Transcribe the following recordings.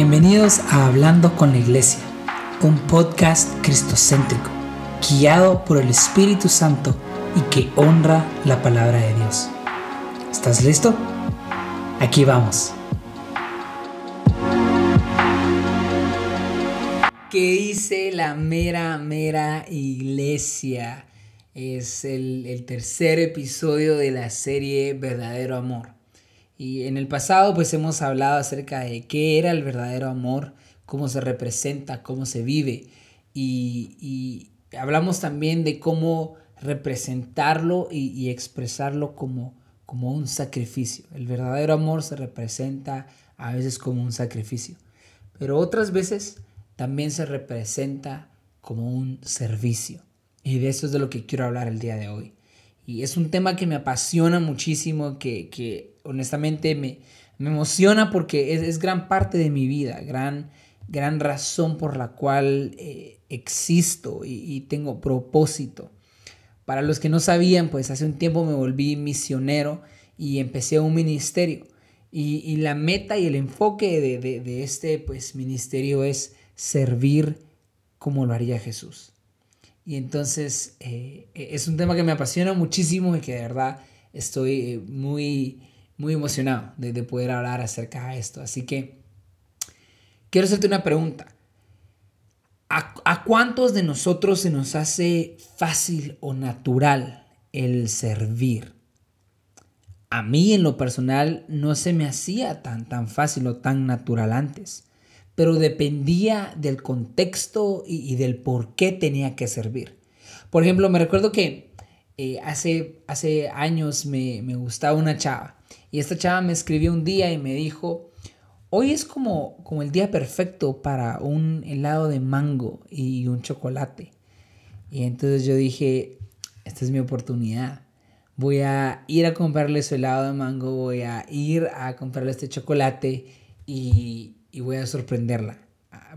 Bienvenidos a Hablando con la Iglesia, un podcast cristocéntrico, guiado por el Espíritu Santo y que honra la palabra de Dios. ¿Estás listo? Aquí vamos. ¿Qué dice la mera, mera iglesia? Es el, el tercer episodio de la serie Verdadero Amor. Y en el pasado pues hemos hablado acerca de qué era el verdadero amor, cómo se representa, cómo se vive. Y, hablamos también de cómo representarlo y, expresarlo como, como un sacrificio. El verdadero amor se representa a veces como un sacrificio, pero otras veces también se representa como un servicio. Y de eso es de lo que quiero hablar el día de hoy. Y es un tema que me apasiona muchísimo, que, que honestamente me, me emociona porque es, gran parte de mi vida, gran, gran razón por la cual eh, existo y, tengo propósito. Para los que no sabían, pues hace un tiempo me volví misionero y empecé un ministerio. Y, la meta y el enfoque de, de, este pues, ministerio es servir como lo haría Jesús. Y entonces eh, es un tema que me apasiona muchísimo y que de verdad estoy eh, muy, muy emocionado de, poder hablar acerca de esto. Así que quiero hacerte una pregunta. ¿A, ¿A, cuántos de nosotros se nos hace fácil o natural el servir? A mí en lo personal no se me hacía tan, tan fácil o tan natural antes pero dependía del contexto y, del por qué tenía que servir. Por ejemplo, me recuerdo que eh, hace, hace años me, gustaba una chava y esta chava me escribió un día y me dijo, hoy es como, como el día perfecto para un helado de mango y un chocolate. Y entonces yo dije, esta es mi oportunidad. Voy a ir a comprarle su helado de mango, voy a ir a comprarle este chocolate y, y voy a sorprenderla.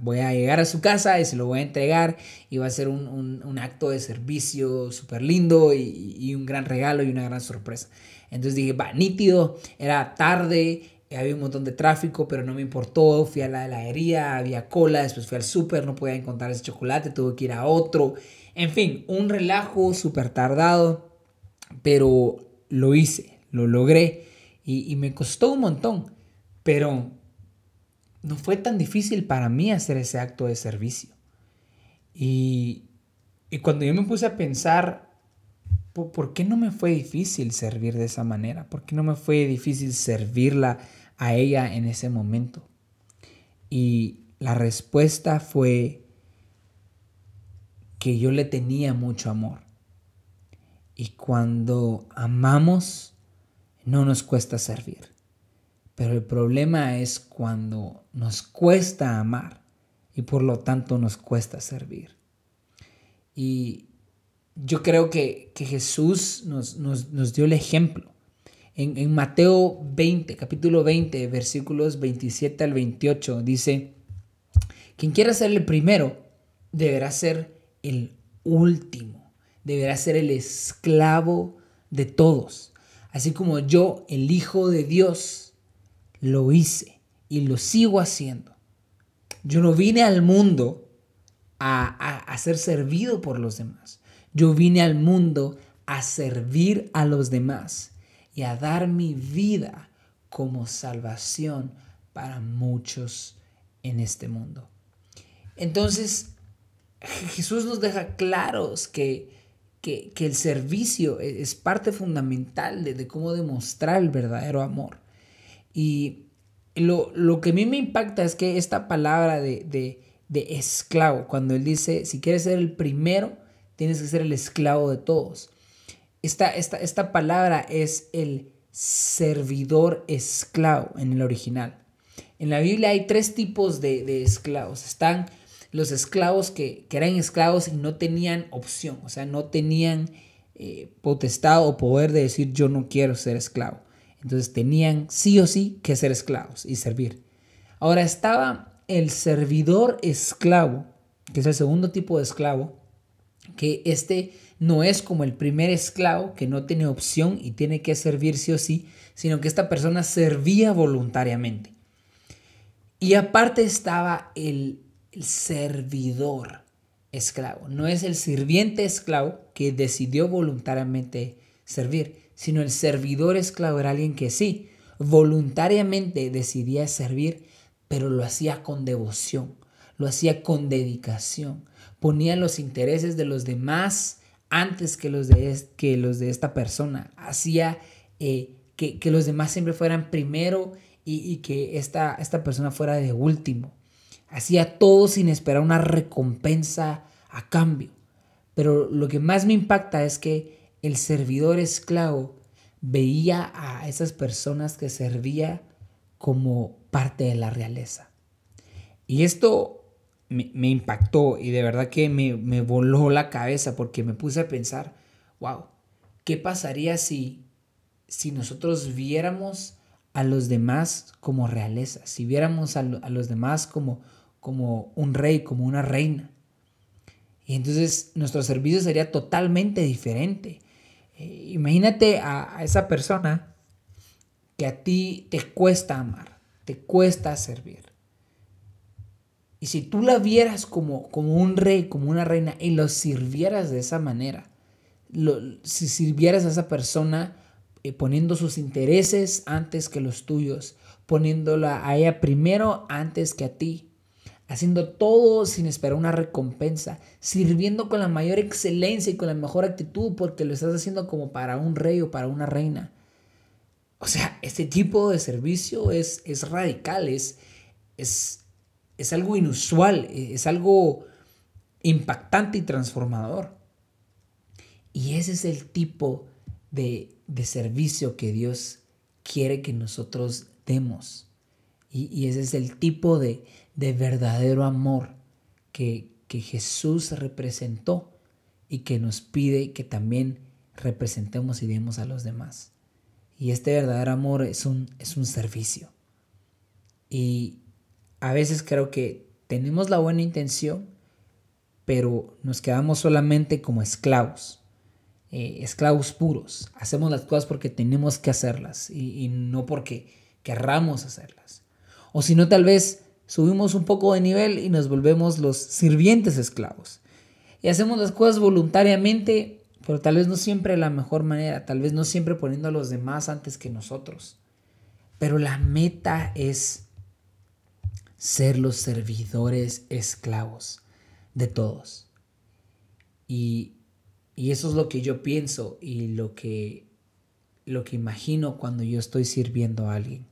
Voy a llegar a su casa y se lo voy a entregar y va a ser un, acto de servicio súper lindo y, un gran regalo y una gran sorpresa. Entonces dije, va, nítido, era tarde, había un montón de tráfico, pero no me importó. Fui a la heladería, había cola, después fui al súper, no podía encontrar ese chocolate, tuve que ir a otro. En fin, un relajo súper tardado, pero lo hice, lo logré y, y me costó un montón, pero no fue tan difícil para mí hacer ese acto de servicio. Y, cuando yo me puse a pensar, ¿por, qué no me fue difícil servir de esa manera? ¿Por qué no me fue difícil servirla a ella en ese momento? Y la respuesta fue que yo le tenía mucho amor. Y cuando amamos, no nos cuesta servir. Pero el problema es cuando nos cuesta amar y por lo tanto nos cuesta servir. Y yo creo que, Jesús nos, dio el ejemplo. En, en, Mateo 20, capítulo 20, versículos 27 al 28, dice, quien quiera ser el primero deberá ser el último, deberá ser el esclavo de todos, así como yo, el Hijo de Dios, lo hice y lo sigo haciendo. Yo no vine al mundo a, ser servido por los demás. Yo vine al mundo a servir a los demás y a dar mi vida como salvación para muchos en este mundo. Entonces, Jesús nos deja claros que, que, el servicio es parte fundamental de cómo demostrar el verdadero amor. Y lo, que a mí me impacta es que esta palabra de, esclavo, cuando él dice, si quieres ser el primero, tienes que ser el esclavo de todos. Esta, esta, esta palabra es el servidor esclavo en el original. En la Biblia hay tres tipos de, esclavos. Están los esclavos que, eran esclavos y no tenían opción, o sea, no tenían eh, potestad o poder de decir yo no quiero ser esclavo. Entonces tenían sí o sí que ser esclavos y servir. Ahora estaba el servidor esclavo, que es el segundo tipo de esclavo, que este no es como el primer esclavo que no tiene opción y tiene que servir sí o sí, sino que esta persona servía voluntariamente. Y aparte estaba el, el servidor esclavo. No es el sirviente esclavo que decidió voluntariamente servir, sino el servidor esclavo era alguien que sí, voluntariamente decidía servir, pero lo hacía con devoción, lo hacía con dedicación, ponía los intereses de los demás antes que los de, que los de esta persona, hacía eh, que, los demás siempre fueran primero y, que esta, esta persona fuera de último. Hacía todo sin esperar una recompensa a cambio. Pero lo que más me impacta es que el servidor esclavo veía a esas personas que servía como parte de la realeza. Y esto me, impactó y de verdad que me, voló la cabeza porque me puse a pensar, wow, ¿qué pasaría si, si nosotros viéramos a los demás como realeza, si viéramos a, los demás como, como un rey, como una reina? Y entonces nuestro servicio sería totalmente diferente. Eh, imagínate a, esa persona que a ti te cuesta amar, te cuesta servir. Y si tú la vieras como, como un rey, como una reina, y lo sirvieras de esa manera, si sirvieras a esa persona eh, poniendo sus intereses antes que los tuyos, poniéndola a ella primero antes que a ti, haciendo todo sin esperar una recompensa, sirviendo con la mayor excelencia y con la mejor actitud porque lo estás haciendo como para un rey o para una reina. O sea, este tipo de servicio es, es radical, es, es, es algo inusual, es algo impactante y transformador. Y ese es el tipo de, servicio que Dios quiere que nosotros demos. Y, ese es el tipo de, verdadero amor que, que, Jesús representó y que nos pide que también representemos y demos a los demás. Y este verdadero amor es un, es un servicio. Y, a veces creo que tenemos la buena intención, pero nos quedamos solamente como esclavos, eh, esclavos puros. Hacemos las cosas porque tenemos que hacerlas y, no porque querramos hacerlas. O si no, tal vez subimos un poco de nivel y nos volvemos los sirvientes esclavos. Y hacemos las cosas voluntariamente, pero tal vez no siempre de la mejor manera, tal vez no siempre poniendo a los demás antes que nosotros. Pero la meta es ser los servidores esclavos de todos. Y, eso es lo que yo pienso y lo que, lo que imagino cuando yo estoy sirviendo a alguien.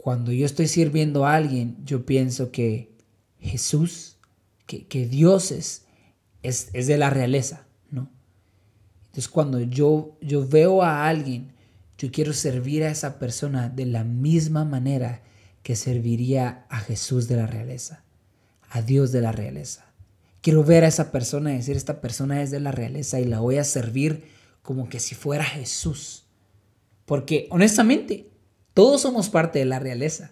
Cuando yo estoy sirviendo a alguien, yo pienso que Jesús, que, Dios es, es, de la realeza, ¿no? Entonces cuando yo, yo veo a alguien, yo quiero servir a esa persona de la misma manera que serviría a Jesús de la realeza, a Dios de la realeza. Quiero ver a esa persona y decir, esta persona es de la realeza y la voy a servir como que si fuera Jesús. Porque honestamente, todos somos parte de la realeza.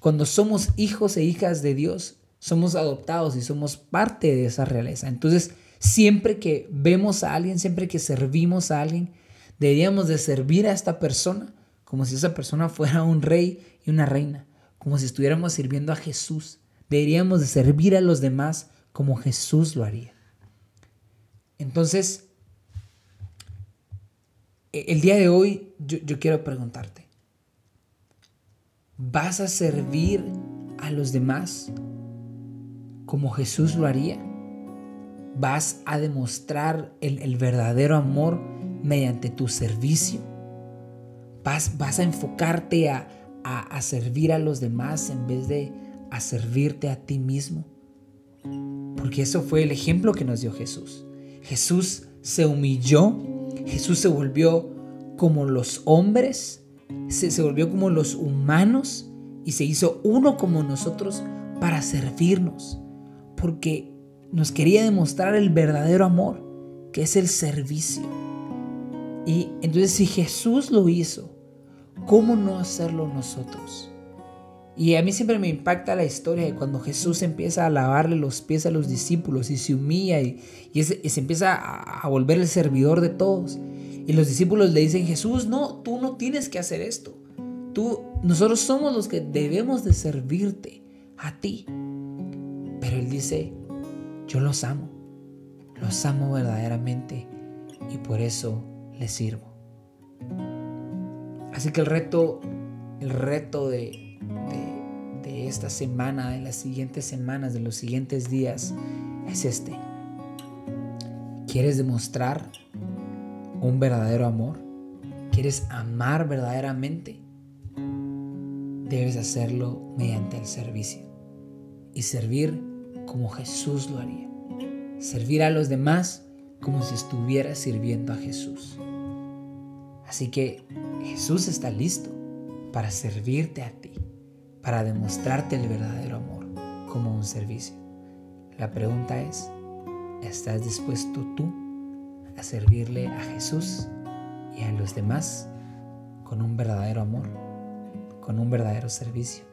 Cuando somos hijos e hijas de Dios, somos adoptados y somos parte de esa realeza. Entonces, siempre que vemos a alguien, siempre que servimos a alguien, deberíamos de servir a esta persona como si esa persona fuera un rey y una reina, como si estuviéramos sirviendo a Jesús. Deberíamos de servir a los demás como Jesús lo haría. Entonces, e, el día de hoy yo, yo quiero preguntarte, ¿vas a servir a los demás como Jesús lo haría? ¿Vas a demostrar el, verdadero amor mediante tu servicio? Vas, a enfocarte a, a, servir a los demás en vez de a servirte a ti mismo. Porque eso fue el ejemplo que nos dio Jesús. Jesús se humilló, Jesús se volvió como los hombres, se, se volvió como los humanos y se hizo uno como nosotros para servirnos. Porque nos quería demostrar el verdadero amor, que es el servicio. Y entonces si Jesús lo hizo, ¿cómo no hacerlo nosotros? Y a mí siempre me impacta la historia de cuando Jesús empieza a lavarle los pies a los discípulos y se humilla y, se empieza a, a, volver el servidor de todos. Y los discípulos le dicen, Jesús, no, tú no tienes que hacer esto. Tú, nosotros somos los que debemos de servirte a ti. Pero Él dice, yo los amo, los amo verdaderamente y por eso les sirvo. Así que el reto, el reto de, de, de esta semana, de las siguientes semanas, de los siguientes días, es este. ¿Quieres demostrar un verdadero amor? ¿Quieres amar verdaderamente? Debes hacerlo mediante el servicio y servir como Jesús lo haría. Servir a los demás como si estuvieras sirviendo a Jesús. Así que Jesús está listo para servirte a ti, para demostrarte el verdadero amor como un servicio. La pregunta es, ¿estás dispuesto tú a servirle a Jesús y a los demás con un verdadero amor, con un verdadero servicio.